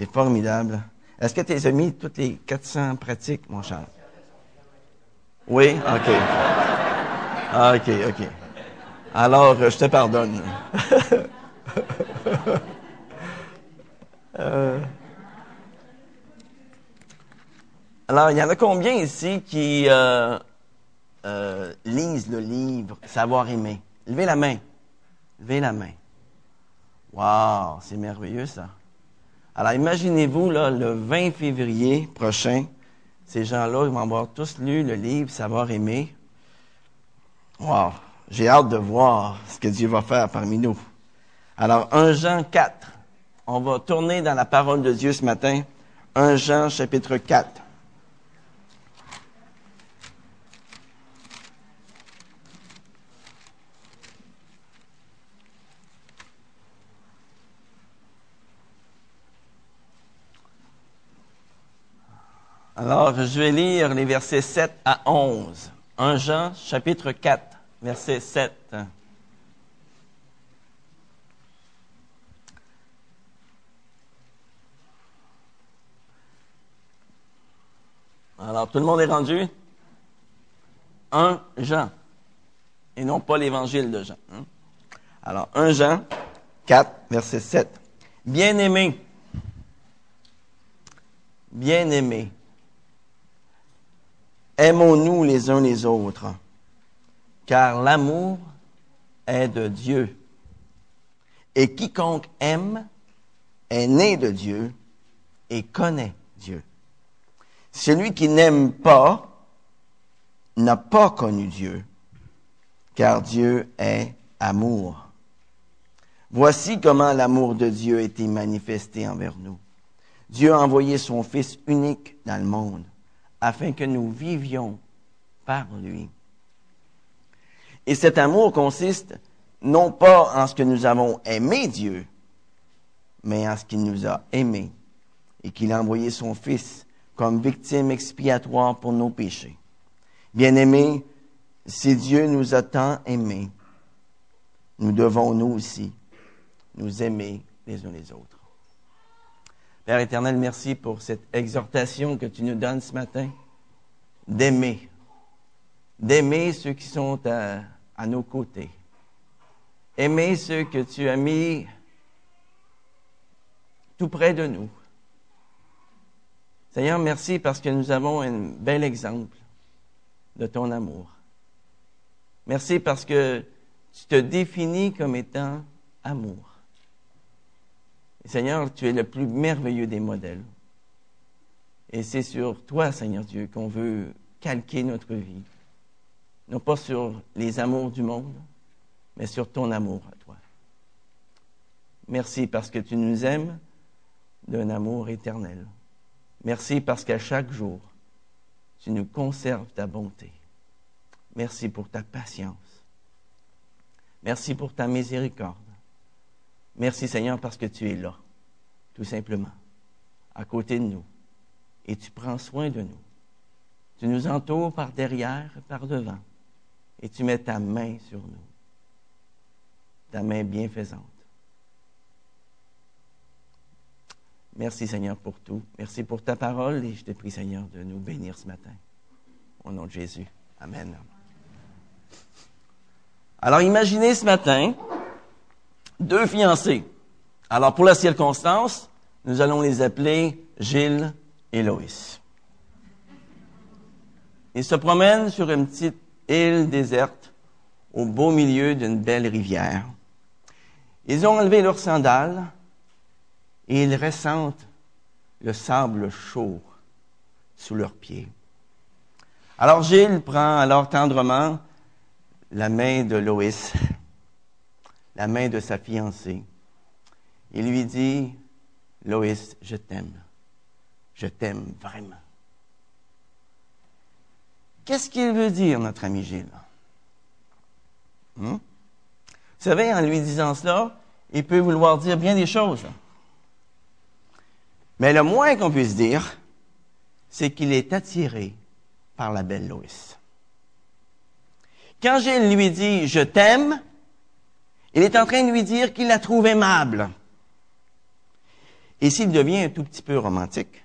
C'est formidable. Est-ce que tu as mis toutes les 400 pratiques, mon cher? Oui? OK. Ah, OK, OK. Alors, je te pardonne. Euh. Alors, il y en a combien ici qui euh, euh, lisent le livre Savoir aimer? Levez la main. Levez la main. Wow, c'est merveilleux ça. Alors imaginez-vous, là, le 20 février prochain, ces gens-là, vont avoir tous lu le livre Savoir aimer. Wow, j'ai hâte de voir ce que Dieu va faire parmi nous. Alors, 1 Jean 4. On va tourner dans la parole de Dieu ce matin. 1 Jean chapitre 4. Alors, je vais lire les versets 7 à 11. 1 Jean, chapitre 4, verset 7. Alors, tout le monde est rendu? 1 Jean, et non pas l'évangile de Jean. Hein? Alors, 1 Jean 4, verset 7. Bien-aimé, bien-aimé, Aimons-nous les uns les autres, car l'amour est de Dieu. Et quiconque aime est né de Dieu et connaît Dieu. Celui qui n'aime pas n'a pas connu Dieu, car Dieu est amour. Voici comment l'amour de Dieu a été manifesté envers nous. Dieu a envoyé son Fils unique dans le monde afin que nous vivions par lui. Et cet amour consiste non pas en ce que nous avons aimé Dieu, mais en ce qu'il nous a aimés et qu'il a envoyé son Fils comme victime expiatoire pour nos péchés. Bien-aimés, si Dieu nous a tant aimés, nous devons nous aussi nous aimer les uns les autres. Père éternel, merci pour cette exhortation que tu nous donnes ce matin, d'aimer, d'aimer ceux qui sont à, nos côtés, aimer ceux que tu as mis tout près de nous. Seigneur, merci parce que nous avons un bel exemple de ton amour. Merci parce que tu te définis comme étant amour. Seigneur, tu es le plus merveilleux des modèles. Et c'est sur toi, Seigneur Dieu, qu'on veut calquer notre vie. Non pas sur les amours du monde, mais sur ton amour à toi. Merci parce que tu nous aimes d'un amour éternel. Merci parce qu'à chaque jour, tu nous conserves ta bonté. Merci pour ta patience. Merci pour ta miséricorde. Merci Seigneur parce que tu es là, tout simplement, à côté de nous, et tu prends soin de nous. Tu nous entoures par derrière et par devant, et tu mets ta main sur nous, ta main bienfaisante. Merci Seigneur pour tout. Merci pour ta parole et je te prie Seigneur de nous bénir ce matin. Au nom de Jésus. Amen. Alors imaginez ce matin deux fiancés. Alors, pour la circonstance, nous allons les appeler Gilles et Loïs. Ils se promènent sur une petite île déserte au beau milieu d'une belle rivière. Ils ont enlevé leurs sandales et ils ressentent le sable chaud sous leurs pieds. Alors Gilles prend alors tendrement la main de Loïs la main de sa fiancée. Il lui dit, Loïs, je t'aime. Je t'aime vraiment. Qu'est-ce qu'il veut dire, notre ami Gilles? Hmm? Vous savez, en lui disant cela, il peut vouloir dire bien des choses. Mais le moins qu'on puisse dire, c'est qu'il est attiré par la belle Loïs. Quand Gilles lui dit Je t'aime, il est en train de lui dire qu'il la trouve aimable. Et s'il devient un tout petit peu romantique,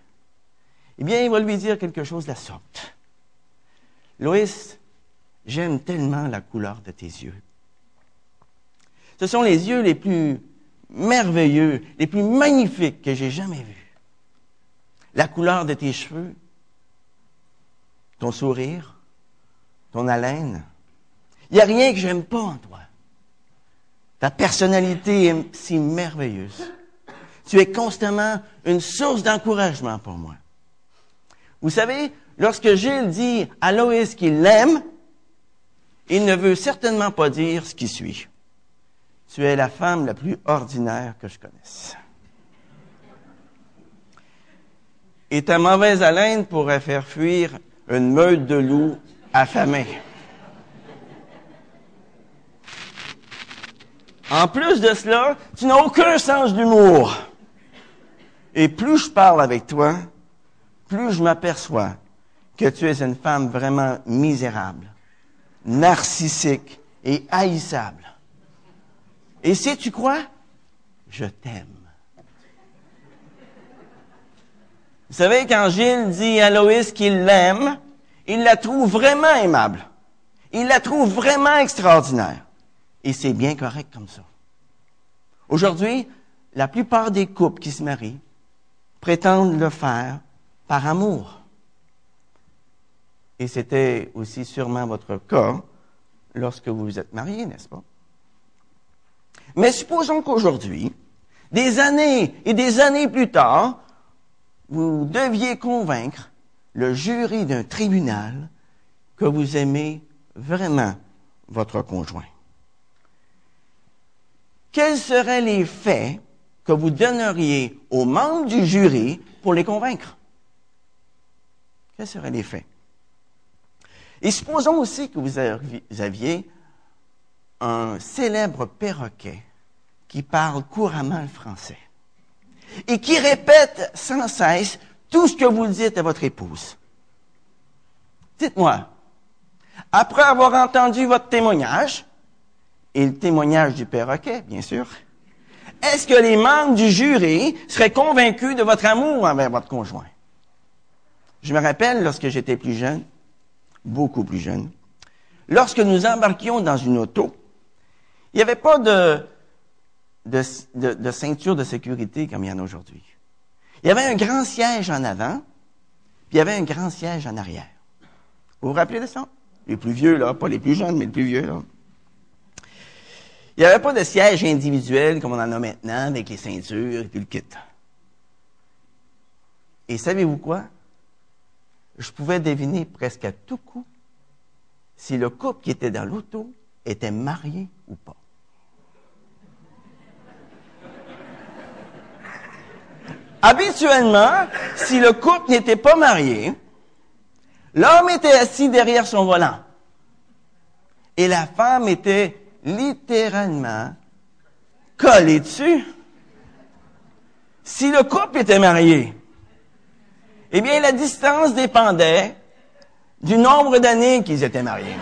eh bien, il va lui dire quelque chose de la sorte. Loïs, j'aime tellement la couleur de tes yeux. Ce sont les yeux les plus merveilleux, les plus magnifiques que j'ai jamais vus. La couleur de tes cheveux, ton sourire, ton haleine. Il n'y a rien que j'aime pas en toi. Ta personnalité est si merveilleuse. Tu es constamment une source d'encouragement pour moi. Vous savez, lorsque Gilles dit à Loïs qu'il l'aime, il ne veut certainement pas dire ce qui suit. Tu es la femme la plus ordinaire que je connaisse. Et ta mauvaise haleine pourrait faire fuir une meute de loups affamés. En plus de cela, tu n'as aucun sens d'humour. Et plus je parle avec toi, plus je m'aperçois que tu es une femme vraiment misérable, narcissique et haïssable. Et si tu crois, je t'aime. Vous savez, quand Gilles dit à Loïs qu'il l'aime, il la trouve vraiment aimable. Il la trouve vraiment extraordinaire. Et c'est bien correct comme ça. Aujourd'hui, la plupart des couples qui se marient prétendent le faire par amour. Et c'était aussi sûrement votre cas lorsque vous vous êtes mariés, n'est-ce pas? Mais supposons qu'aujourd'hui, des années et des années plus tard, vous deviez convaincre le jury d'un tribunal que vous aimez vraiment votre conjoint quels seraient les faits que vous donneriez aux membres du jury pour les convaincre? Quels seraient les faits? Et supposons aussi que vous aviez un célèbre perroquet qui parle couramment le français et qui répète sans cesse tout ce que vous dites à votre épouse. Dites-moi, après avoir entendu votre témoignage, et le témoignage du perroquet, bien sûr, est-ce que les membres du jury seraient convaincus de votre amour envers votre conjoint? Je me rappelle lorsque j'étais plus jeune, beaucoup plus jeune, lorsque nous embarquions dans une auto, il n'y avait pas de, ceinture de sécurité comme il y en a aujourd'hui. Il y avait un grand siège en avant, puis il y avait un grand siège en arrière. Vous vous rappelez de ça? Les plus vieux, là, pas les plus jeunes, mais les plus vieux, là. Il n'y avait pas de siège individuel comme on en a maintenant avec les ceintures et puis le kit. Et savez-vous quoi? Je pouvais deviner presque à tout coup si le couple qui était dans l'auto était marié ou pas. Habituellement, si le couple n'était pas marié, l'homme était assis derrière son volant et la femme était littéralement collé dessus. Si le couple était marié, eh bien, la distance dépendait du nombre d'années qu'ils étaient mariés.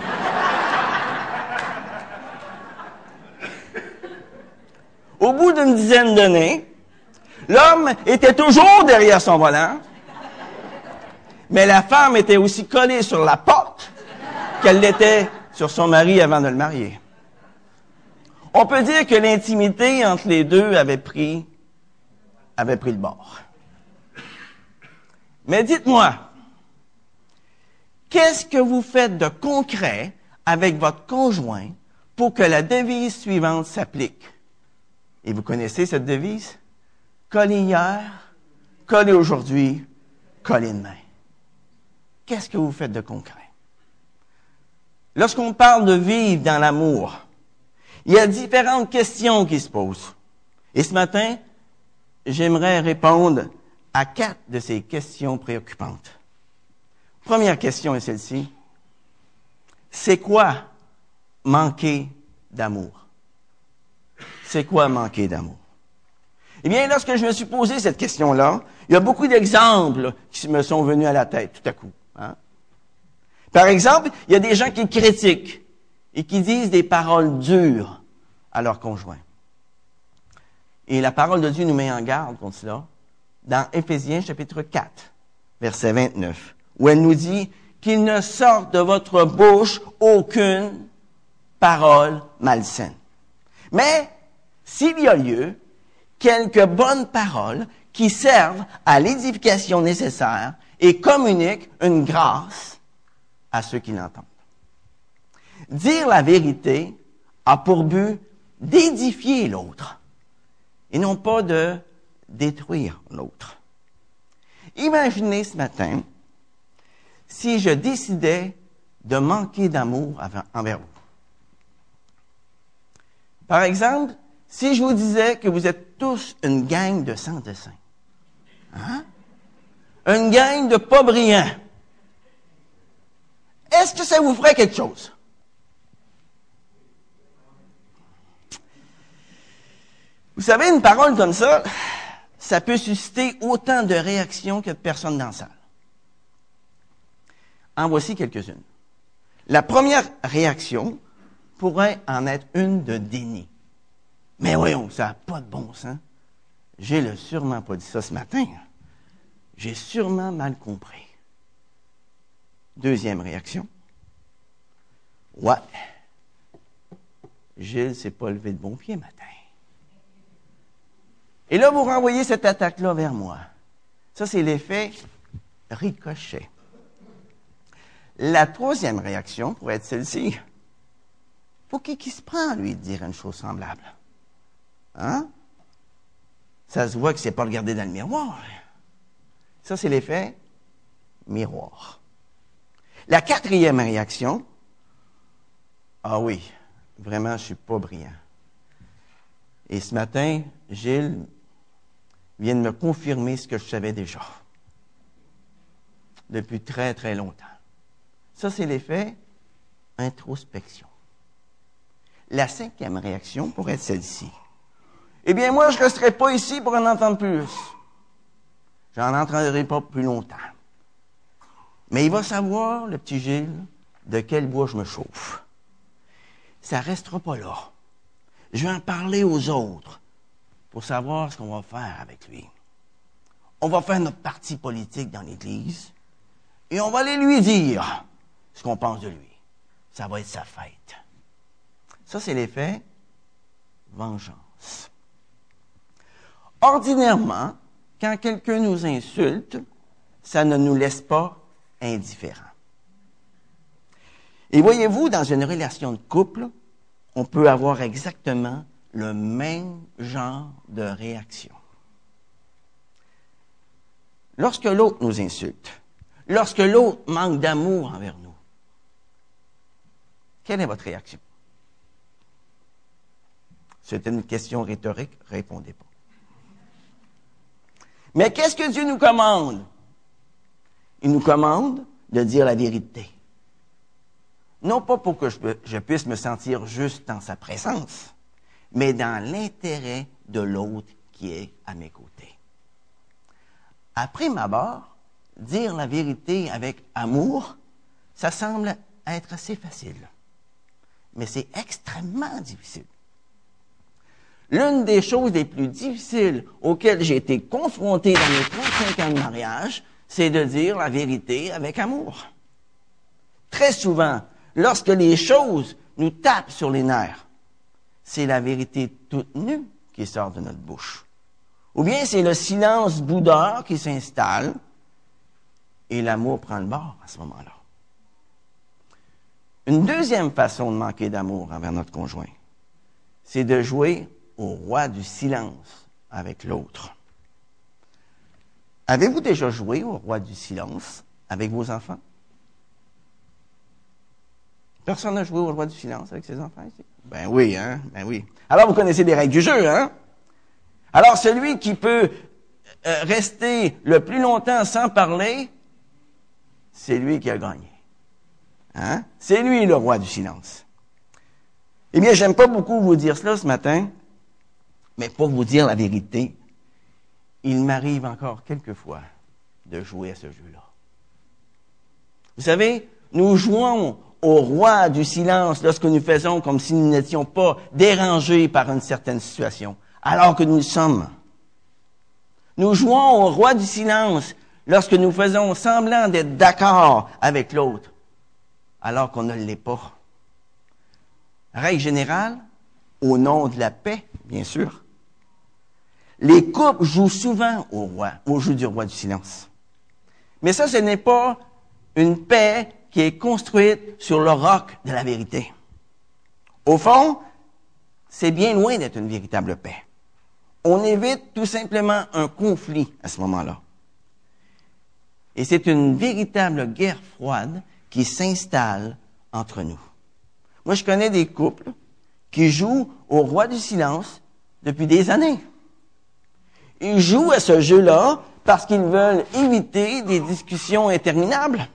Au bout d'une dizaine d'années, l'homme était toujours derrière son volant, mais la femme était aussi collée sur la porte qu'elle l'était sur son mari avant de le marier. On peut dire que l'intimité entre les deux avait pris, avait pris le bord. Mais dites-moi, qu'est-ce que vous faites de concret avec votre conjoint pour que la devise suivante s'applique? Et vous connaissez cette devise? Coller hier, coller aujourd'hui, coller demain. Qu'est-ce que vous faites de concret? Lorsqu'on parle de vivre dans l'amour, il y a différentes questions qui se posent. Et ce matin, j'aimerais répondre à quatre de ces questions préoccupantes. Première question est celle-ci. C'est quoi manquer d'amour? C'est quoi manquer d'amour? Eh bien, lorsque je me suis posé cette question-là, il y a beaucoup d'exemples qui me sont venus à la tête tout à coup. Hein. Par exemple, il y a des gens qui critiquent et qui disent des paroles dures à leur conjoint. Et la parole de Dieu nous met en garde contre cela. dans Éphésiens chapitre 4, verset 29, où elle nous dit qu'il ne sorte de votre bouche aucune parole malsaine. Mais s'il y a lieu, quelques bonnes paroles qui servent à l'édification nécessaire et communiquent une grâce à ceux qui l'entendent. Dire la vérité a pour but d'édifier l'autre et non pas de détruire l'autre. Imaginez ce matin si je décidais de manquer d'amour envers vous. Par exemple, si je vous disais que vous êtes tous une gang de sans-dessin, hein? une gang de pas brillants, est-ce que ça vous ferait quelque chose? Vous savez, une parole comme ça, ça peut susciter autant de réactions que de personnes dans la salle. En voici quelques-unes. La première réaction pourrait en être une de déni. Mais voyons, ça n'a pas de bon sens. J'ai le sûrement pas dit ça ce matin. J'ai sûrement mal compris. Deuxième réaction. Ouais. Gilles s'est pas levé de bon pied matin. Et là, vous renvoyez cette attaque-là vers moi. Ça, c'est l'effet ricochet. La troisième réaction pourrait être celle-ci. Pour qui qui se prend, lui, de dire une chose semblable? Hein? Ça se voit que c'est pas regarder dans le miroir. Ça, c'est l'effet miroir. La quatrième réaction, ah oui, vraiment, je suis pas brillant. Et ce matin, Gilles vient me confirmer ce que je savais déjà depuis très, très longtemps. Ça, c'est l'effet introspection. La cinquième réaction pourrait être celle-ci. Eh bien, moi, je ne resterai pas ici pour en entendre plus. J'en entendrai pas plus longtemps. Mais il va savoir, le petit Gilles, de quel bois je me chauffe. Ça restera pas là. Je vais en parler aux autres pour savoir ce qu'on va faire avec lui. On va faire notre parti politique dans l'Église et on va aller lui dire ce qu'on pense de lui. Ça va être sa fête. Ça, c'est l'effet vengeance. Ordinairement, quand quelqu'un nous insulte, ça ne nous laisse pas indifférents. Et voyez-vous, dans une relation de couple, on peut avoir exactement le même genre de réaction. Lorsque l'autre nous insulte, lorsque l'autre manque d'amour envers nous, quelle est votre réaction? C'était une question rhétorique, répondez pas. Mais qu'est-ce que Dieu nous commande? Il nous commande de dire la vérité. Non pas pour que je, puisse me sentir juste dans sa présence, mais dans l'intérêt de l'autre qui est à mes côtés. Après ma barre, dire la vérité avec amour, ça semble être assez facile mais c'est extrêmement difficile. L'une des choses les plus difficiles auxquelles j'ai été confronté dans mes 35 ans de mariage, c'est de dire la vérité avec amour. Très souvent, lorsque les choses nous tapent sur les nerfs, c'est la vérité toute nue qui sort de notre bouche. Ou bien c'est le silence boudeur qui s'installe et l'amour prend le bord à ce moment-là. Une deuxième façon de manquer d'amour envers notre conjoint, c'est de jouer au roi du silence avec l'autre. Avez-vous déjà joué au roi du silence avec vos enfants? Personne n'a joué au roi du silence avec ses enfants ici? Ben oui, hein? Ben oui. Alors vous connaissez les règles du jeu, hein? Alors celui qui peut euh, rester le plus longtemps sans parler, c'est lui qui a gagné. Hein? C'est lui le roi du silence. Eh bien, j'aime pas beaucoup vous dire cela ce matin, mais pour vous dire la vérité, il m'arrive encore quelquefois de jouer à ce jeu-là. Vous savez, nous jouons au roi du silence lorsque nous faisons comme si nous n'étions pas dérangés par une certaine situation, alors que nous le sommes. Nous jouons au roi du silence lorsque nous faisons semblant d'être d'accord avec l'autre, alors qu'on ne l'est pas. Règle générale, au nom de la paix, bien sûr, les couples jouent souvent au roi, au jeu du roi du silence. Mais ça, ce n'est pas une paix qui est construite sur le roc de la vérité. Au fond, c'est bien loin d'être une véritable paix. On évite tout simplement un conflit à ce moment-là. Et c'est une véritable guerre froide qui s'installe entre nous. Moi, je connais des couples qui jouent au roi du silence depuis des années. Ils jouent à ce jeu-là parce qu'ils veulent éviter des discussions interminables.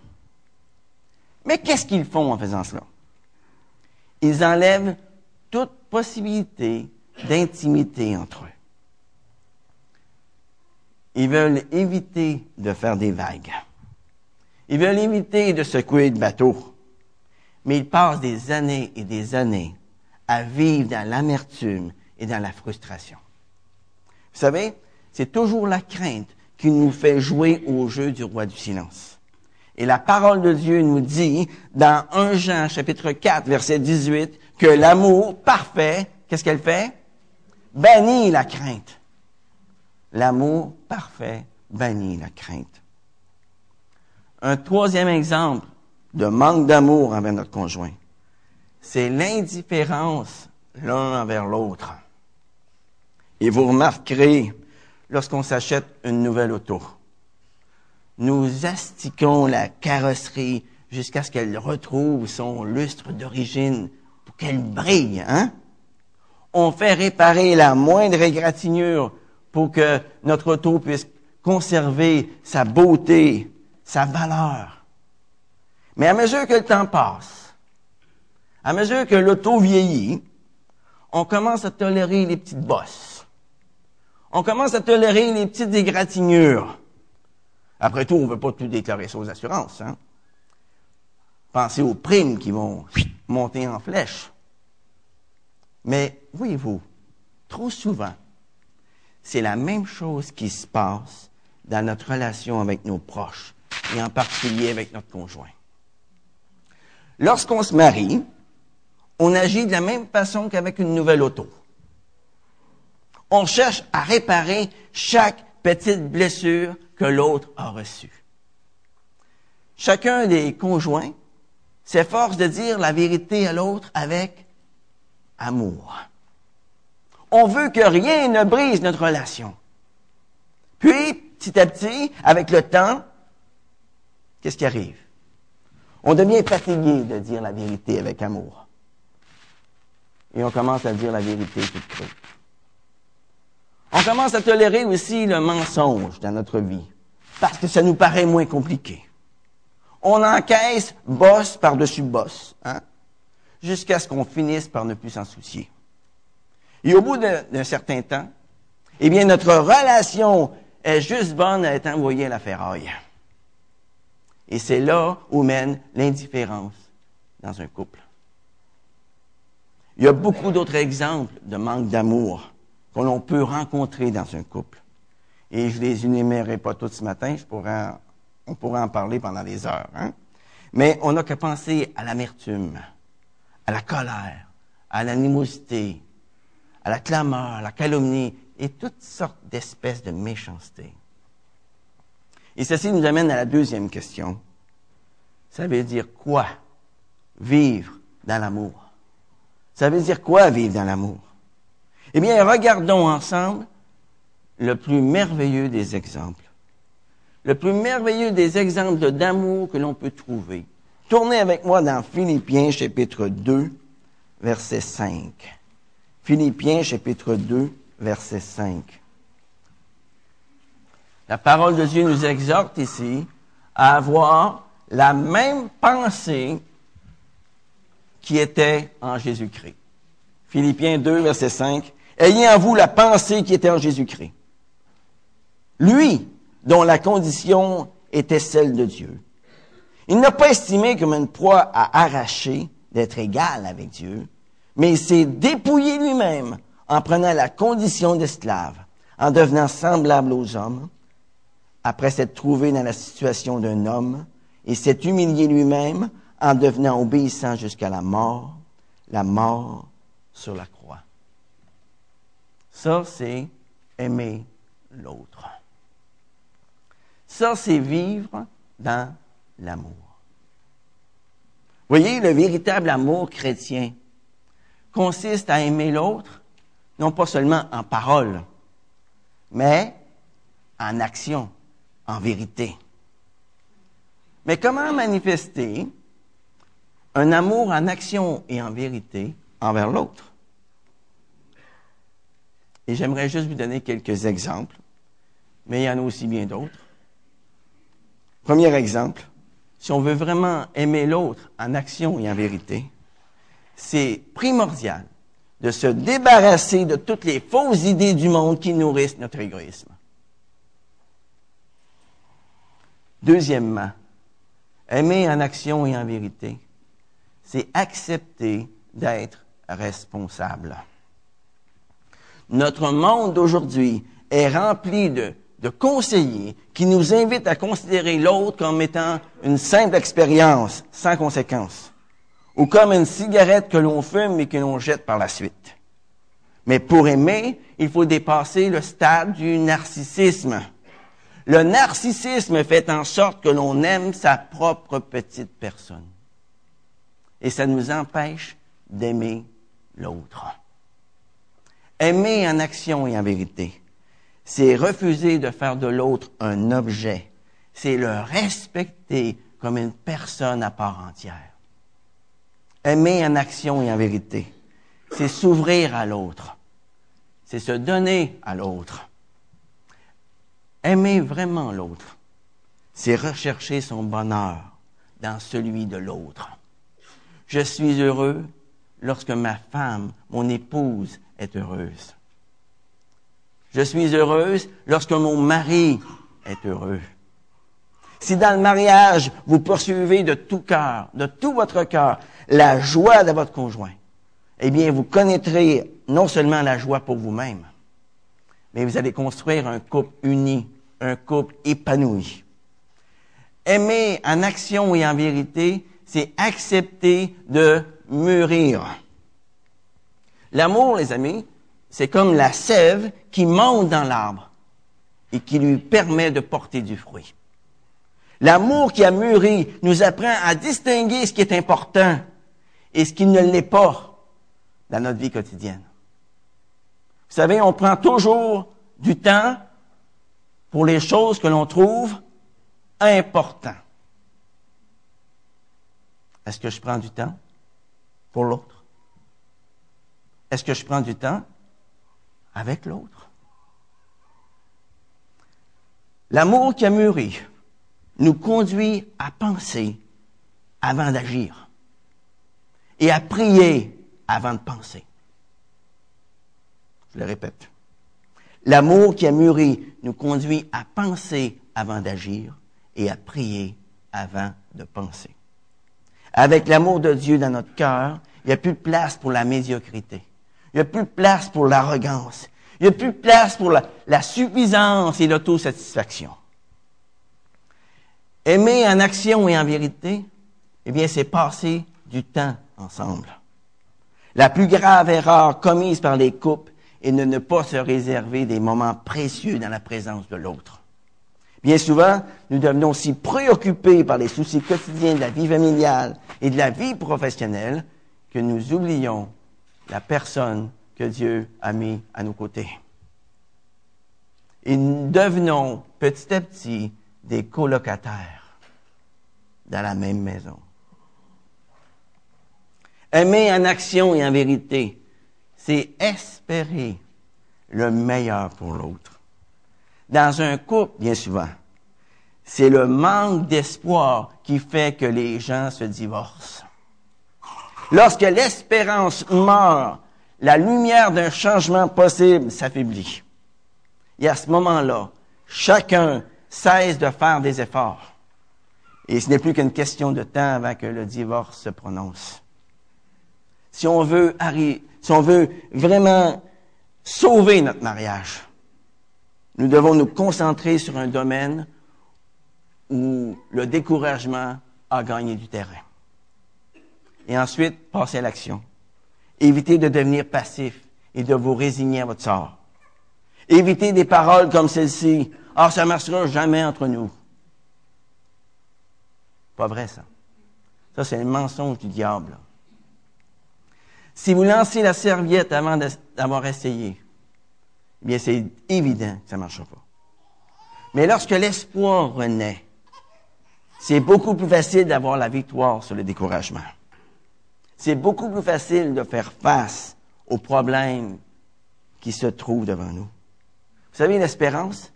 Mais qu'est-ce qu'ils font en faisant cela? Ils enlèvent toute possibilité d'intimité entre eux. Ils veulent éviter de faire des vagues. Ils veulent éviter de secouer le bateau. Mais ils passent des années et des années à vivre dans l'amertume et dans la frustration. Vous savez, c'est toujours la crainte qui nous fait jouer au jeu du roi du silence. Et la parole de Dieu nous dit dans 1 Jean chapitre 4 verset 18 que l'amour parfait, qu'est-ce qu'elle fait? Bannit la crainte. L'amour parfait bannit la crainte. Un troisième exemple de manque d'amour envers notre conjoint, c'est l'indifférence l'un envers l'autre. Et vous remarquerez, lorsqu'on s'achète une nouvelle auto, nous astiquons la carrosserie jusqu'à ce qu'elle retrouve son lustre d'origine pour qu'elle brille, hein? On fait réparer la moindre égratignure pour que notre auto puisse conserver sa beauté, sa valeur. Mais à mesure que le temps passe, à mesure que l'auto vieillit, on commence à tolérer les petites bosses. On commence à tolérer les petites égratignures. Après tout, on ne veut pas tout déclarer ça aux assurances. Hein? Pensez aux primes qui vont monter en flèche. Mais voyez-vous, trop souvent, c'est la même chose qui se passe dans notre relation avec nos proches, et en particulier avec notre conjoint. Lorsqu'on se marie, on agit de la même façon qu'avec une nouvelle auto. On cherche à réparer chaque petite blessure que l'autre a reçue. Chacun des conjoints s'efforce de dire la vérité à l'autre avec amour. On veut que rien ne brise notre relation. Puis, petit à petit, avec le temps, qu'est-ce qui arrive? On devient fatigué de dire la vérité avec amour. Et on commence à dire la vérité toute crue. On commence à tolérer aussi le mensonge dans notre vie, parce que ça nous paraît moins compliqué. On encaisse bosse par-dessus bosse, hein, jusqu'à ce qu'on finisse par ne plus s'en soucier. Et au bout d'un certain temps, eh bien, notre relation est juste bonne à être envoyée à la ferraille. Et c'est là où mène l'indifférence dans un couple. Il y a beaucoup d'autres exemples de manque d'amour que l'on peut rencontrer dans un couple. Et je les énumérerai pas tous ce matin, on pourrait en parler pendant des heures. Hein? Mais on n'a qu'à penser à l'amertume, à la colère, à l'animosité, à la clameur, à la calomnie et toutes sortes d'espèces de méchanceté. Et ceci nous amène à la deuxième question. Ça veut dire quoi vivre dans l'amour? Ça veut dire quoi vivre dans l'amour? Eh bien, regardons ensemble le plus merveilleux des exemples. Le plus merveilleux des exemples d'amour que l'on peut trouver. Tournez avec moi dans Philippiens chapitre 2, verset 5. Philippiens chapitre 2, verset 5. La parole de Dieu nous exhorte ici à avoir la même pensée qui était en Jésus-Christ. Philippiens 2, verset 5. Ayez en vous la pensée qui était en Jésus-Christ. Lui, dont la condition était celle de Dieu. Il n'a pas estimé comme une proie à arracher d'être égal avec Dieu, mais il s'est dépouillé lui-même en prenant la condition d'esclave, en devenant semblable aux hommes, après s'être trouvé dans la situation d'un homme, et s'est humilié lui-même en devenant obéissant jusqu'à la mort, la mort sur la croix. Ça, c'est aimer l'autre. Ça, c'est vivre dans l'amour. Voyez, le véritable amour chrétien consiste à aimer l'autre, non pas seulement en parole, mais en action, en vérité. Mais comment manifester un amour en action et en vérité envers l'autre? Et j'aimerais juste vous donner quelques exemples, mais il y en a aussi bien d'autres. Premier exemple, si on veut vraiment aimer l'autre en action et en vérité, c'est primordial de se débarrasser de toutes les fausses idées du monde qui nourrissent notre égoïsme. Deuxièmement, aimer en action et en vérité, c'est accepter d'être responsable. Notre monde d'aujourd'hui est rempli de, conseillers qui nous invitent à considérer l'autre comme étant une simple expérience sans conséquence, ou comme une cigarette que l'on fume et que l'on jette par la suite. Mais pour aimer, il faut dépasser le stade du narcissisme. Le narcissisme fait en sorte que l'on aime sa propre petite personne. Et ça nous empêche d'aimer l'autre. Aimer en action et en vérité, c'est refuser de faire de l'autre un objet. C'est le respecter comme une personne à part entière. Aimer en action et en vérité, c'est s'ouvrir à l'autre. C'est se donner à l'autre. Aimer vraiment l'autre, c'est rechercher son bonheur dans celui de l'autre. Je suis heureux lorsque ma femme, mon épouse, est heureuse. Je suis heureuse lorsque mon mari est heureux. Si dans le mariage, vous poursuivez de tout cœur, de tout votre cœur, la joie de votre conjoint, eh bien, vous connaîtrez non seulement la joie pour vous-même, mais vous allez construire un couple uni, un couple épanoui. Aimer en action et en vérité, c'est accepter de mûrir. L'amour, les amis, c'est comme la sève qui monte dans l'arbre et qui lui permet de porter du fruit. L'amour qui a mûri nous apprend à distinguer ce qui est important et ce qui ne l'est pas dans notre vie quotidienne. Vous savez, on prend toujours du temps pour les choses que l'on trouve importantes. Est-ce que je prends du temps pour l'autre? Est-ce que je prends du temps avec l'autre? L'amour qui a mûri nous conduit à penser avant d'agir et à prier avant de penser. Je le répète. L'amour qui a mûri nous conduit à penser avant d'agir et à prier avant de penser. Avec l'amour de Dieu dans notre cœur, il n'y a plus de place pour la médiocrité. Il n'y a plus de place pour l'arrogance. Il n'y a plus de place pour la, suffisance et l'autosatisfaction. Aimer en action et en vérité, eh bien, c'est passer du temps ensemble. La plus grave erreur commise par les couples est de ne pas se réserver des moments précieux dans la présence de l'autre. Bien souvent, nous devenons si préoccupés par les soucis quotidiens de la vie familiale et de la vie professionnelle que nous oublions la personne que Dieu a mis à nos côtés. Et nous devenons petit à petit des colocataires dans la même maison. Aimer en action et en vérité, c'est espérer le meilleur pour l'autre. Dans un couple, bien souvent, c'est le manque d'espoir qui fait que les gens se divorcent. Lorsque l'espérance meurt, la lumière d'un changement possible s'affaiblit. Et à ce moment-là, chacun cesse de faire des efforts. Et ce n'est plus qu'une question de temps avant que le divorce se prononce. Si on veut, si on veut vraiment sauver notre mariage, nous devons nous concentrer sur un domaine où le découragement a gagné du terrain. Et ensuite, passer à l'action. Évitez de devenir passif et de vous résigner à votre sort. Évitez des paroles comme celle-ci. Ah, ça marchera jamais entre nous. Pas vrai, ça. Ça, c'est le mensonge du diable. Si vous lancez la serviette avant d'avoir essayé, eh bien, c'est évident que ça ne marchera pas. Mais lorsque l'espoir renaît, c'est beaucoup plus facile d'avoir la victoire sur le découragement. C'est beaucoup plus facile de faire face aux problèmes qui se trouvent devant nous. Vous savez, l'espérance,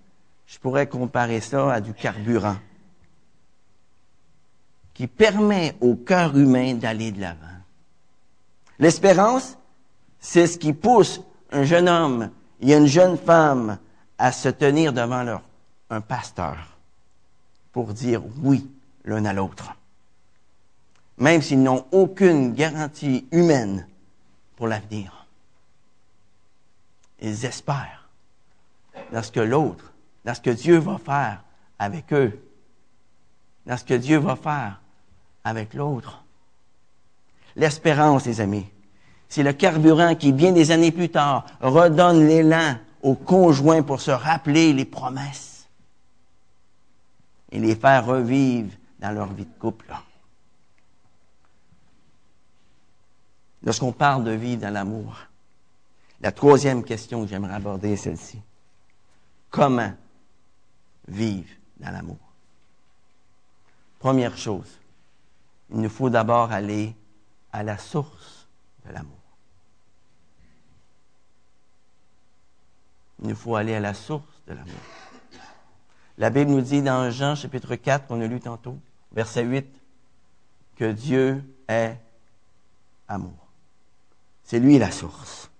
je pourrais comparer ça à du carburant qui permet au cœur humain d'aller de l'avant. L'espérance, c'est ce qui pousse un jeune homme et une jeune femme à se tenir devant leur, un pasteur pour dire oui l'un à l'autre. Même s'ils n'ont aucune garantie humaine pour l'avenir. Ils espèrent dans ce que l'autre, dans ce que Dieu va faire avec eux, dans ce que Dieu va faire avec l'autre. L'espérance, les amis, c'est le carburant qui, bien des années plus tard, redonne l'élan aux conjoints pour se rappeler les promesses et les faire revivre dans leur vie de couple. Lorsqu'on parle de vivre dans l'amour, la troisième question que j'aimerais aborder est celle-ci. Comment vivre dans l'amour? Première chose, il nous faut d'abord aller à la source de l'amour. Il nous faut aller à la source de l'amour. La Bible nous dit dans Jean chapitre 4, qu'on a lu tantôt, verset 8, que Dieu est amour. C'est lui la source.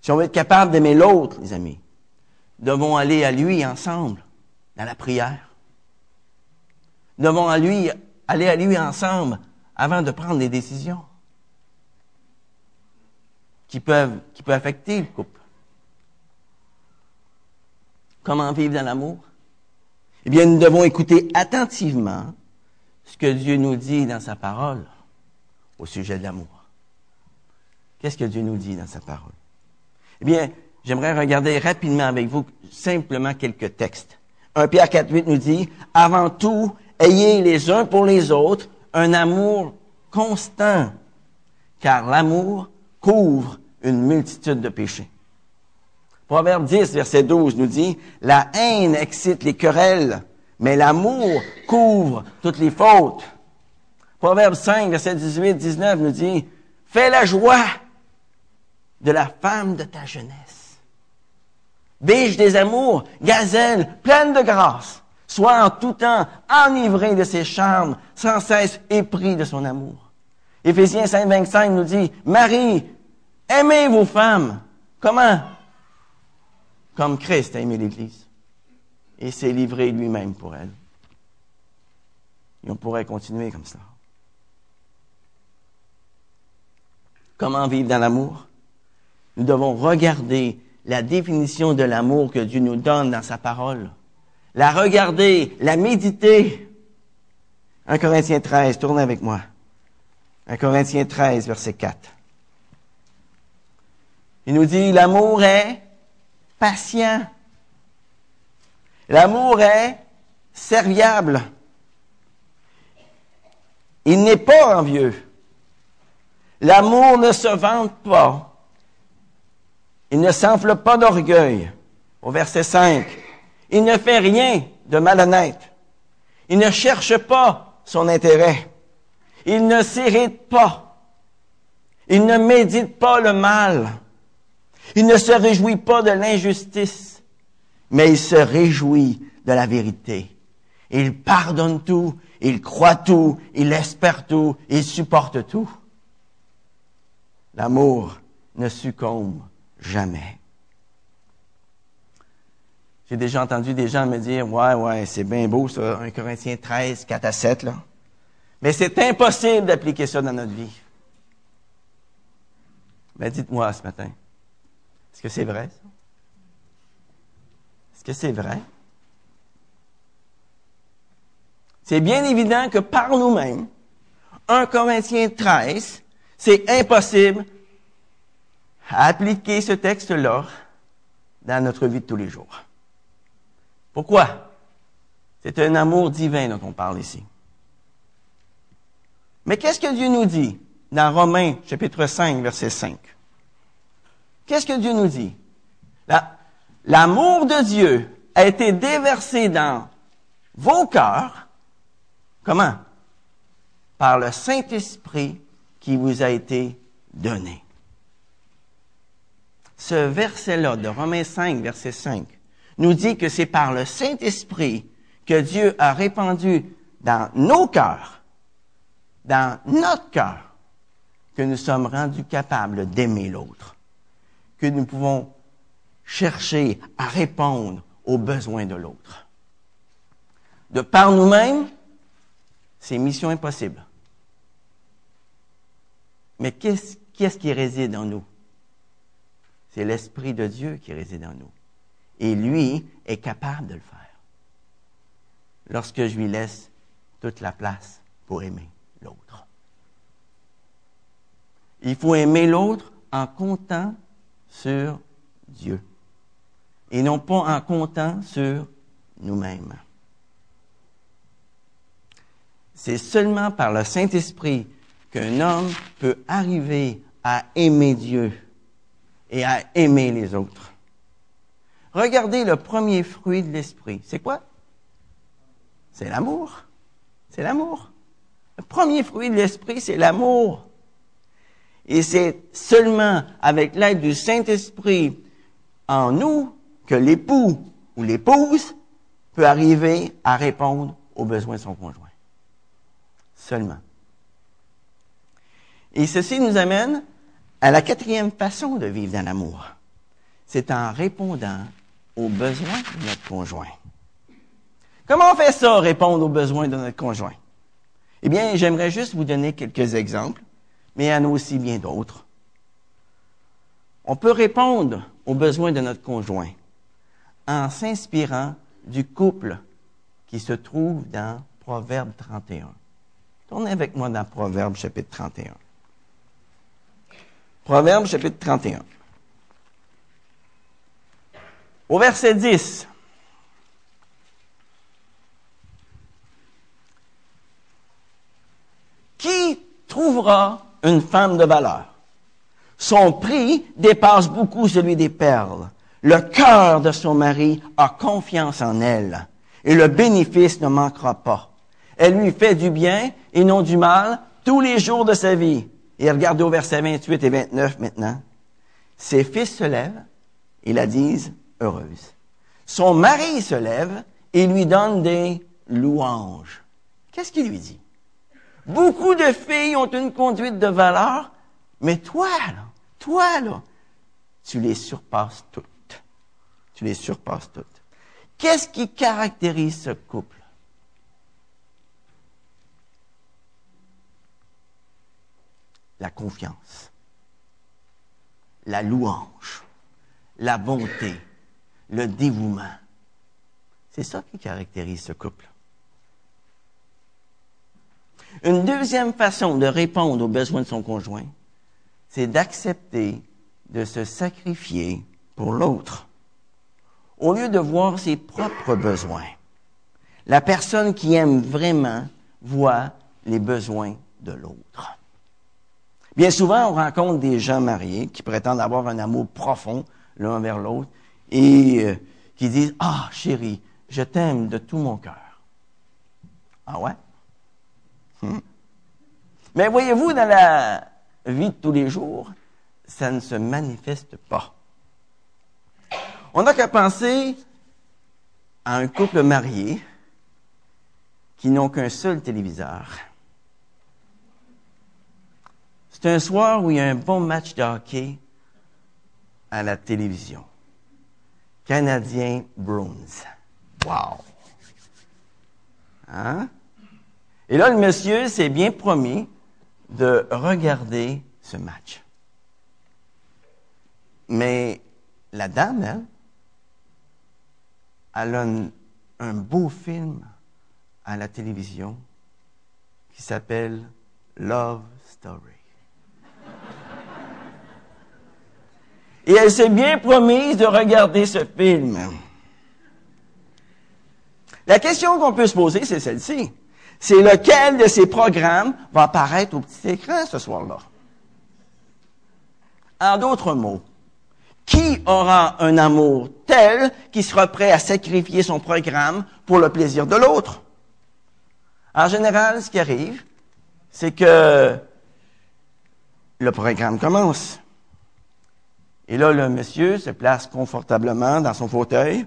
Si on veut être capable d'aimer l'autre, les amis, devons aller à lui ensemble dans la prière. Devons lui aller à lui ensemble avant de prendre des décisions qui peuvent affecter le couple. Comment vivre dans l'amour? Eh bien, nous devons écouter attentivement ce que Dieu nous dit dans sa parole au sujet de l'amour. Qu'est-ce que Dieu nous dit dans sa parole? Eh bien, j'aimerais regarder rapidement avec vous simplement quelques textes. 1 Pierre 4, 8 nous dit, avant tout, ayez les uns pour les autres un amour constant, car l'amour couvre une multitude de péchés. Proverbe 10, verset 12 nous dit, la haine excite les querelles, mais l'amour couvre toutes les fautes. Proverbe 5, verset 18, 19 nous dit, fais la joie de la femme de ta jeunesse. Biche des amours, gazelle, pleine de grâce. Sois en tout temps enivré de ses charmes, sans cesse épris de son amour. Éphésiens 5, 25 nous dit, Marie, aimez vos femmes. Comment? Comme Christ a aimé l'Église. Et s'est livré lui-même pour elle. Et on pourrait continuer comme ça. Comment vivre dans l'amour? Nous devons regarder la définition de l'amour que Dieu nous donne dans sa parole la regarder, la méditer. 1 Corinthiens 13, tournez avec moi. 1 Corinthiens 13, verset 4. Il nous dit, l'amour est patient. L'amour est serviable. Il n'est pas envieux. L'amour ne se vante pas. Il ne s'enfle pas d'orgueil. Au verset 5. Il ne fait rien de malhonnête. Il ne cherche pas son intérêt. Il ne s'irrite pas. Il ne médite pas le mal. Il ne se réjouit pas de l'injustice, mais il se réjouit de la vérité. Il pardonne tout, il croit tout, il espère tout, il supporte tout. L'amour ne succombe jamais. J'ai déjà entendu des gens me dire, ouais, ouais, c'est bien beau ça, 1 Corinthiens 13, 4 à 7, là. Mais c'est impossible d'appliquer ça dans notre vie. Mais dites-moi ce matin, est-ce que c'est vrai, ça? Est-ce que c'est vrai? C'est bien évident que par nous-mêmes, 1 Corinthiens 13, c'est impossible à appliquer ce texte-là dans notre vie de tous les jours. Pourquoi? C'est un amour divin dont on parle ici. Mais qu'est-ce que Dieu nous dit dans Romains chapitre 5, verset 5? Qu'est-ce que Dieu nous dit? L'amour de Dieu a été déversé dans vos cœurs. Comment? Par le Saint-Esprit qui vous a été donné. Ce verset-là de Romains 5, verset 5, nous dit que c'est par le Saint-Esprit que Dieu a répandu dans nos cœurs, dans notre cœur, que nous sommes rendus capables d'aimer l'autre, que nous pouvons chercher à répondre aux besoins de l'autre. De par nous-mêmes, c'est mission impossible. Mais qu'est-ce, qui réside en nous? C'est l'Esprit de Dieu qui réside en nous. Et lui est capable de le faire. Lorsque je lui laisse toute la place pour aimer l'autre. Il faut aimer l'autre en comptant sur Dieu et non pas en comptant sur nous-mêmes. C'est seulement par le Saint-Esprit qu'un homme peut arriver à aimer Dieu et à aimer les autres. Regardez le premier fruit de l'Esprit. C'est quoi? C'est l'amour. C'est l'amour. Le premier fruit de l'Esprit, c'est l'amour. Et c'est seulement avec l'aide du Saint-Esprit en nous que l'époux ou l'épouse peut arriver à répondre aux besoins de son conjoint. Seulement. Et ceci nous amène à la quatrième façon de vivre dans l'amour. C'est en répondant aux besoins de notre conjoint. Comment on fait ça, répondre aux besoins de notre conjoint? Eh bien, j'aimerais juste vous donner quelques exemples, mais il y en a aussi bien d'autres. On peut répondre aux besoins de notre conjoint en s'inspirant du couple qui se trouve dans Proverbe 31. Tournez avec moi dans Proverbe chapitre 31. Proverbe chapitre 31. Au verset 10. Qui trouvera une femme de valeur? Son prix dépasse beaucoup celui des perles. Le cœur de son mari a confiance en elle et le bénéfice ne manquera pas. Elle lui fait du bien et non du mal tous les jours de sa vie. Et regardez au verset 28 et 29 maintenant. Ses fils se lèvent et la disent heureuse. Son mari se lève et lui donne des louanges. Qu'est-ce qu'il lui dit? Beaucoup de filles ont une conduite de valeur, mais toi, là, toi, là, tu les surpasses toutes. Tu les surpasses toutes. Qu'est-ce qui caractérise ce couple? La confiance, la louange, la bonté, le dévouement. C'est ça qui caractérise ce couple. Une deuxième façon de répondre aux besoins de son conjoint, c'est d'accepter de se sacrifier pour l'autre. Au lieu de voir ses propres besoins, la personne qui aime vraiment voit les besoins de l'autre. Bien souvent, on rencontre des gens mariés qui prétendent avoir un amour profond l'un vers l'autre et euh, qui disent Ah, chérie, je t'aime de tout mon cœur. Ah ouais? Hmm. Mais voyez-vous, dans la vie de tous les jours, ça ne se manifeste pas. On n'a qu'à penser à un couple marié qui n'ont qu'un seul téléviseur c'est un soir où il y a un bon match de hockey à la télévision. Canadien Bruins. Wow! Hein? Et là, le monsieur s'est bien promis de regarder ce match. Mais la dame, elle, elle a un beau film à la télévision qui s'appelle Love Story. Et elle s'est bien promise de regarder ce film. La question qu'on peut se poser, c'est celle-ci. C'est lequel de ces programmes va apparaître au petit écran ce soir-là? En d'autres mots, qui aura un amour tel qu'il sera prêt à sacrifier son programme pour le plaisir de l'autre? En général, ce qui arrive, c'est que le programme commence. Et là, le monsieur se place confortablement dans son fauteuil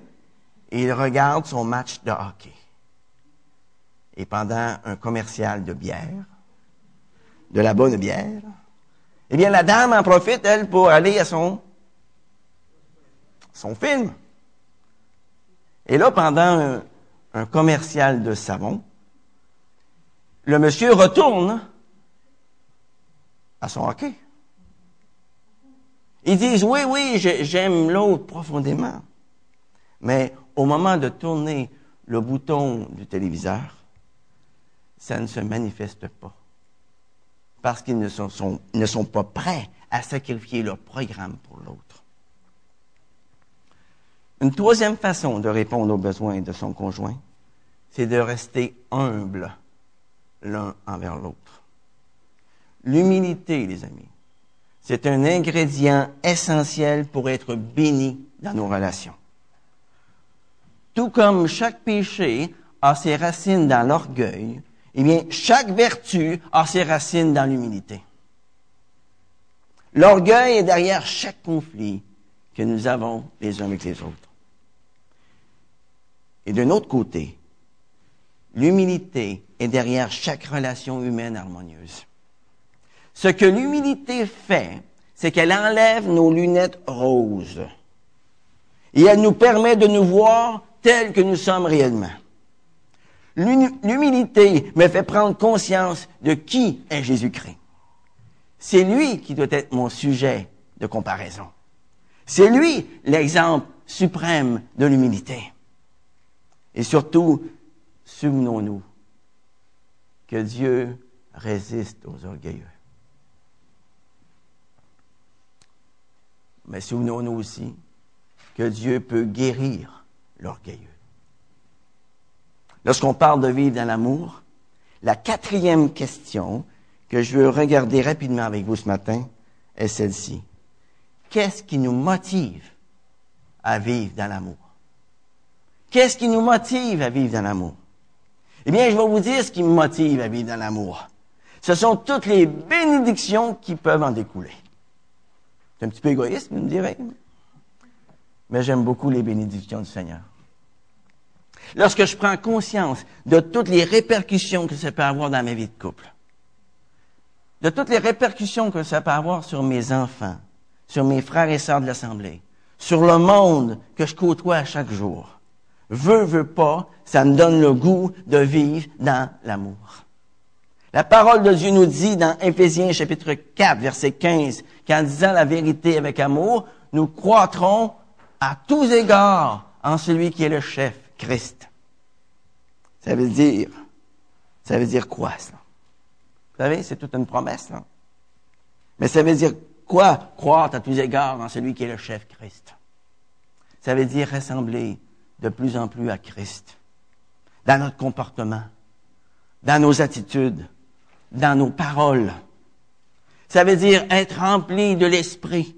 et il regarde son match de hockey. Et pendant un commercial de bière, de la bonne bière, eh bien, la dame en profite, elle, pour aller à son, son film. Et là, pendant un, un commercial de savon, le monsieur retourne à son hockey. Ils disent, oui, oui, j'aime l'autre profondément. Mais au moment de tourner le bouton du téléviseur, ça ne se manifeste pas. Parce qu'ils ne sont, pas prêts à sacrifier leur programme pour l'autre. Une troisième façon de répondre aux besoins de son conjoint, c'est de rester humble l'un envers l'autre. L'humilité, les amis, c'est un ingrédient essentiel pour être béni dans nos relations. Tout comme chaque péché a ses racines dans l'orgueil, eh bien, chaque vertu a ses racines dans l'humilité. L'orgueil est derrière chaque conflit que nous avons les uns avec les autres. Et d'un autre côté, l'humilité est derrière chaque relation humaine harmonieuse. Ce que l'humilité fait, c'est qu'elle enlève nos lunettes roses. Et elle nous permet de nous voir tels que nous sommes réellement. L'humilité me fait prendre conscience de qui est Jésus-Christ. C'est lui qui doit être mon sujet de comparaison. C'est lui l'exemple suprême de l'humilité. Et surtout, souvenons-nous que Dieu résiste aux orgueilleux. Mais souvenons-nous aussi que Dieu peut guérir l'orgueilleux. Lorsqu'on parle de vivre dans l'amour, la quatrième question que je veux regarder rapidement avec vous ce matin est celle-ci. Qu'est-ce qui nous motive à vivre dans l'amour? Qu'est-ce qui nous motive à vivre dans l'amour? Eh bien, je vais vous dire ce qui me motive à vivre dans l'amour. Ce sont toutes les bénédictions qui peuvent en découler. C'est un petit peu égoïste, vous me direz. Mais j'aime beaucoup les bénédictions du Seigneur. Lorsque je prends conscience de toutes les répercussions que ça peut avoir dans ma vie de couple, de toutes les répercussions que ça peut avoir sur mes enfants, sur mes frères et sœurs de l'Assemblée, sur le monde que je côtoie à chaque jour, veux, veux pas, ça me donne le goût de vivre dans l'amour. La parole de Dieu nous dit dans Éphésiens chapitre 4, verset 15, qu'en disant la vérité avec amour, nous croîtrons à tous égards en celui qui est le chef, Christ. Ça veut dire, ça veut dire quoi, ça? Vous savez, c'est toute une promesse, là. Mais ça veut dire quoi, croître à tous égards en celui qui est le chef, Christ? Ça veut dire ressembler de plus en plus à Christ. Dans notre comportement, dans nos attitudes, dans nos paroles. Ça veut dire être rempli de l'esprit.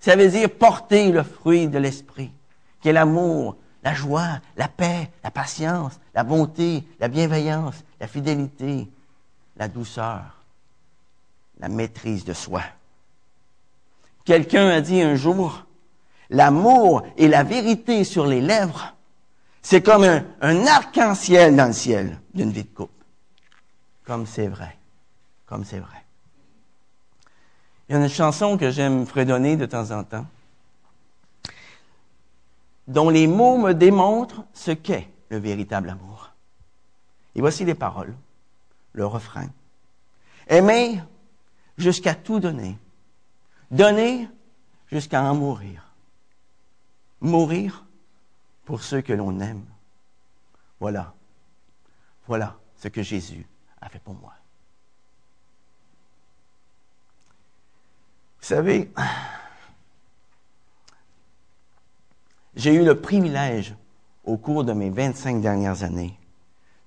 Ça veut dire porter le fruit de l'esprit, qui est l'amour, la joie, la paix, la patience, la bonté, la bienveillance, la fidélité, la douceur, la maîtrise de soi. Quelqu'un a dit un jour, l'amour et la vérité sur les lèvres, c'est comme un, arc-en-ciel dans le ciel d'une vie de couple comme c'est vrai. Comme c'est vrai. Il y a une chanson que j'aime fredonner de temps en temps, dont les mots me démontrent ce qu'est le véritable amour. Et voici les paroles, le refrain. Aimer jusqu'à tout donner. Donner jusqu'à en mourir. Mourir pour ceux que l'on aime. Voilà. Voilà ce que Jésus a fait pour moi. Vous savez, j'ai eu le privilège au cours de mes 25 dernières années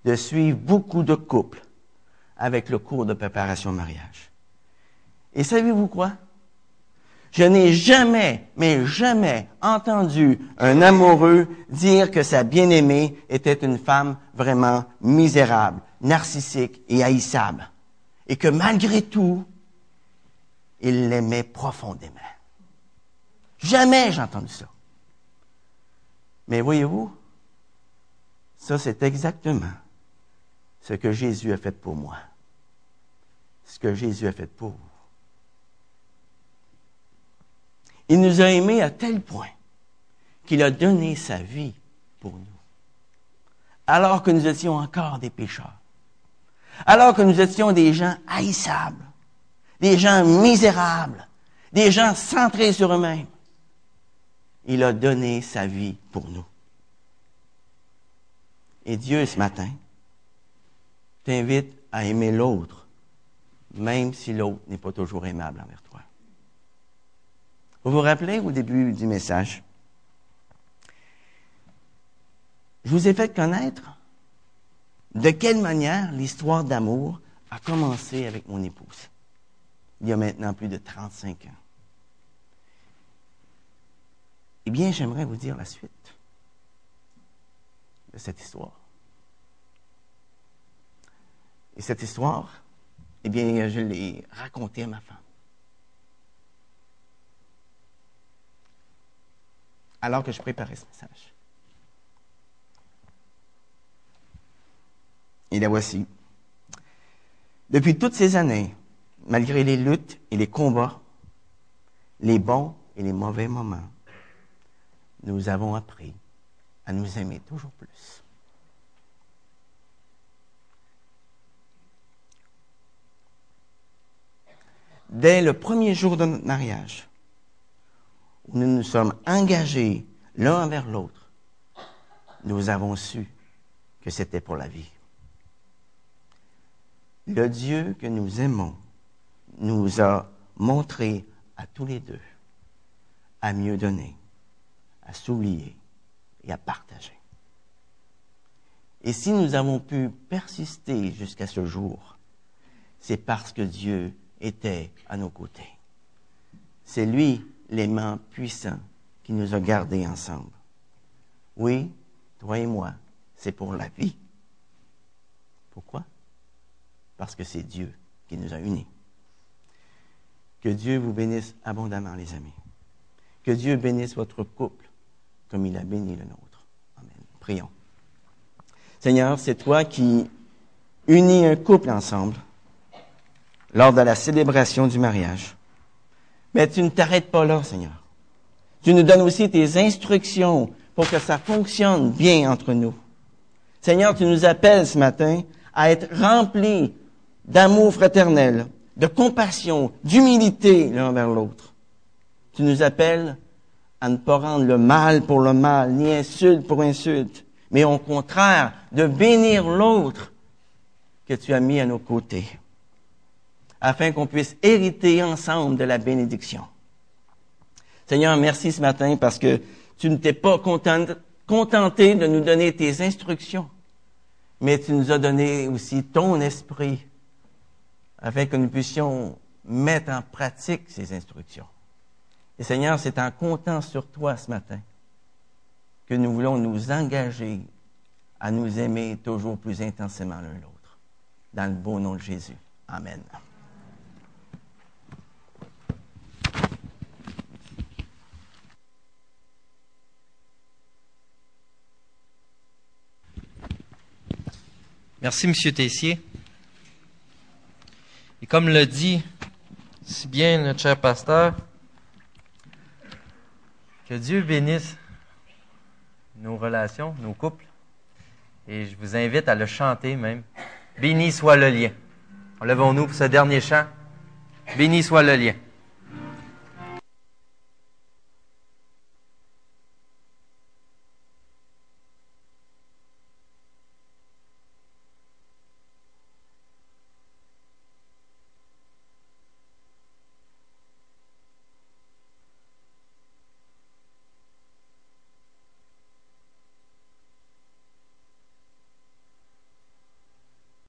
de suivre beaucoup de couples avec le cours de préparation au mariage. Et savez-vous quoi? Je n'ai jamais, mais jamais entendu un amoureux dire que sa bien-aimée était une femme vraiment misérable, narcissique et haïssable. Et que malgré tout, il l'aimait profondément. Jamais j'ai entendu ça. Mais voyez-vous, ça c'est exactement ce que Jésus a fait pour moi. Ce que Jésus a fait pour vous. Il nous a aimés à tel point qu'il a donné sa vie pour nous. Alors que nous étions encore des pécheurs. Alors que nous étions des gens haïssables. Des gens misérables. Des gens centrés sur eux-mêmes. Il a donné sa vie pour nous. Et Dieu, ce matin, t'invite à aimer l'autre, même si l'autre n'est pas toujours aimable envers toi. Vous vous rappelez au début du message, je vous ai fait connaître de quelle manière l'histoire d'amour a commencé avec mon épouse, il y a maintenant plus de 35 ans. Eh bien, j'aimerais vous dire la suite de cette histoire. Et cette histoire, eh bien, je l'ai racontée à ma femme. Alors que je préparais ce message. Et la voici. Depuis toutes ces années, malgré les luttes et les combats, les bons et les mauvais moments, nous avons appris à nous aimer toujours plus. dès le premier jour de notre mariage, où nous nous sommes engagés l'un envers l'autre, nous avons su que c'était pour la vie. Le Dieu que nous aimons nous a montré à tous les deux à mieux donner, à s'oublier et à partager. Et si nous avons pu persister jusqu'à ce jour, c'est parce que Dieu était à nos côtés. C'est lui, l'aimant puissant, qui nous a gardés ensemble. Oui, toi et moi, c'est pour la vie. Pourquoi? Parce que c'est Dieu qui nous a unis. Que Dieu vous bénisse abondamment, les amis. Que Dieu bénisse votre couple comme il a béni le nôtre. Amen. Prions. Seigneur, c'est toi qui unis un couple ensemble lors de la célébration du mariage. Mais tu ne t'arrêtes pas là, Seigneur. Tu nous donnes aussi tes instructions pour que ça fonctionne bien entre nous. Seigneur, tu nous appelles ce matin à être remplis d'amour fraternel, de compassion, d'humilité l'un vers l'autre. Tu nous appelles à ne pas rendre le mal pour le mal, ni insulte pour insulte, mais au contraire, de bénir l'autre que tu as mis à nos côtés afin qu'on puisse hériter ensemble de la bénédiction. Seigneur, merci ce matin parce que tu ne t'es pas contenté de nous donner tes instructions, mais tu nous as donné aussi ton esprit afin que nous puissions mettre en pratique ces instructions. Et Seigneur, c'est en comptant sur toi ce matin que nous voulons nous engager à nous aimer toujours plus intensément l'un l'autre. Dans le beau nom de Jésus. Amen. Merci, M. Tessier. Et comme le dit si bien notre cher pasteur, que Dieu bénisse nos relations, nos couples. Et je vous invite à le chanter même. Béni soit le lien. Enlevons-nous pour ce dernier chant. Béni soit le lien.